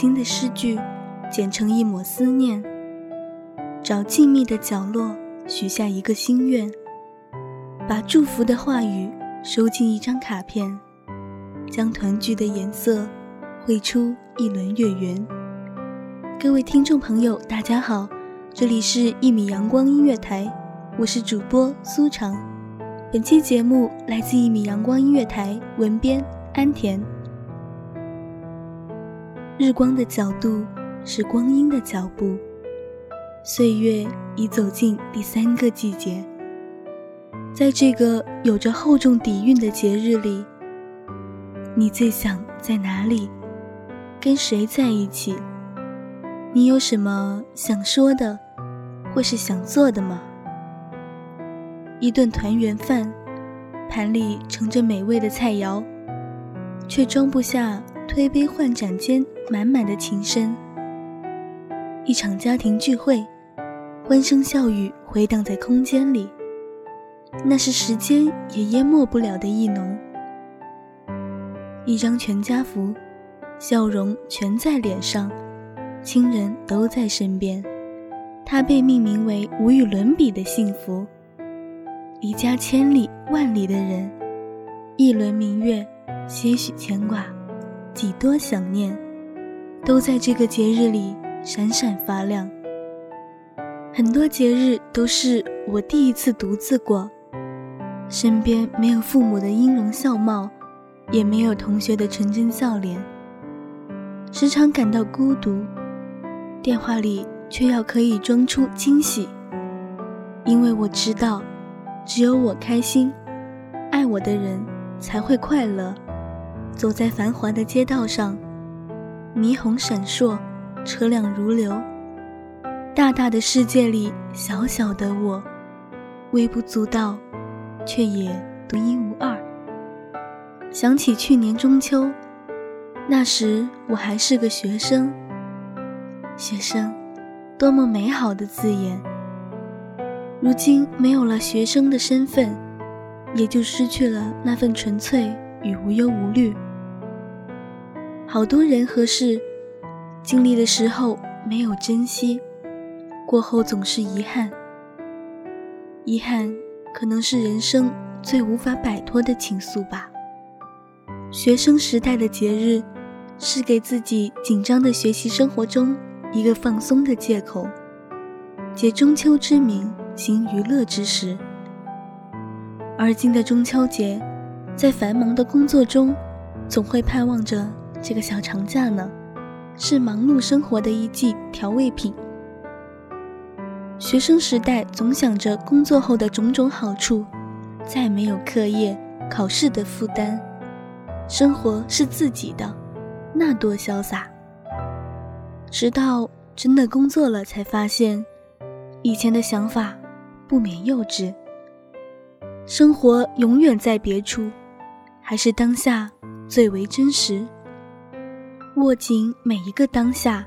新的诗句剪成一抹思念，找静谧的角落许下一个心愿，把祝福的话语收进一张卡片，将团聚的颜色绘出一轮月圆。各位听众朋友，大家好，这里是《一米阳光音乐台》，我是主播苏长。本期节目来自《一米阳光音乐台》文编安田。日光的角度是光阴的脚步，岁月已走进第三个季节。在这个有着厚重底蕴的节日里，你最想在哪里，跟谁在一起？你有什么想说的，或是想做的吗？一顿团圆饭，盘里盛着美味的菜肴，却装不下。推杯换盏间，满满的情深。一场家庭聚会，欢声笑语回荡在空间里，那是时间也淹没不了的意浓。一张全家福，笑容全在脸上，亲人都在身边，它被命名为无与伦比的幸福。离家千里万里的人，一轮明月，些许牵挂。几多想念，都在这个节日里闪闪发亮。很多节日都是我第一次独自过，身边没有父母的音容笑貌，也没有同学的纯真笑脸，时常感到孤独。电话里却要可以装出惊喜，因为我知道，只有我开心，爱我的人才会快乐。走在繁华的街道上，霓虹闪烁，车辆如流。大大的世界里，小小的我，微不足道，却也独一无二。想起去年中秋，那时我还是个学生。学生，多么美好的字眼！如今没有了学生的身份，也就失去了那份纯粹与无忧无虑。好多人和事，经历的时候没有珍惜，过后总是遗憾。遗憾可能是人生最无法摆脱的情愫吧。学生时代的节日，是给自己紧张的学习生活中一个放松的借口，借中秋之名行娱乐之实。而今的中秋节，在繁忙的工作中，总会盼望着。这个小长假呢，是忙碌生活的一剂调味品。学生时代总想着工作后的种种好处，再没有课业、考试的负担，生活是自己的，那多潇洒。直到真的工作了，才发现以前的想法不免幼稚。生活永远在别处，还是当下最为真实。握紧每一个当下，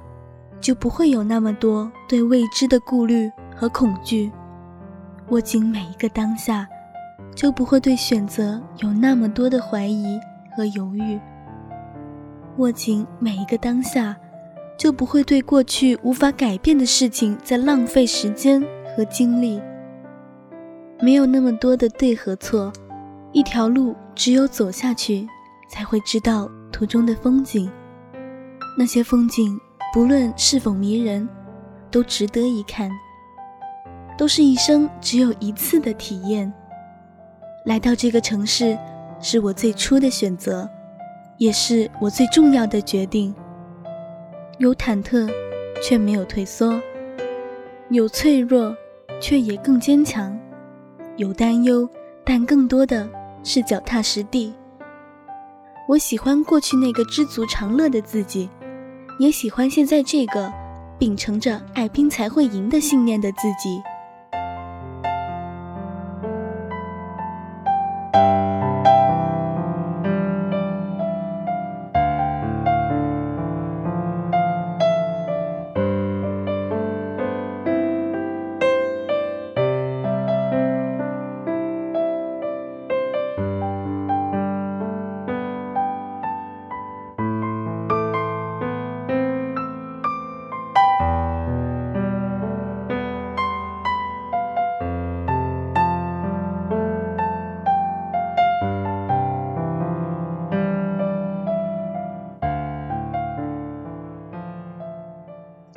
就不会有那么多对未知的顾虑和恐惧。握紧每一个当下，就不会对选择有那么多的怀疑和犹豫。握紧每一个当下，就不会对过去无法改变的事情在浪费时间和精力。没有那么多的对和错，一条路只有走下去，才会知道途中的风景。那些风景，不论是否迷人，都值得一看，都是一生只有一次的体验。来到这个城市，是我最初的选择，也是我最重要的决定。有忐忑，却没有退缩；有脆弱，却也更坚强。有担忧，但更多的是脚踏实地。我喜欢过去那个知足常乐的自己，也喜欢现在这个秉承着“爱拼才会赢”的信念的自己。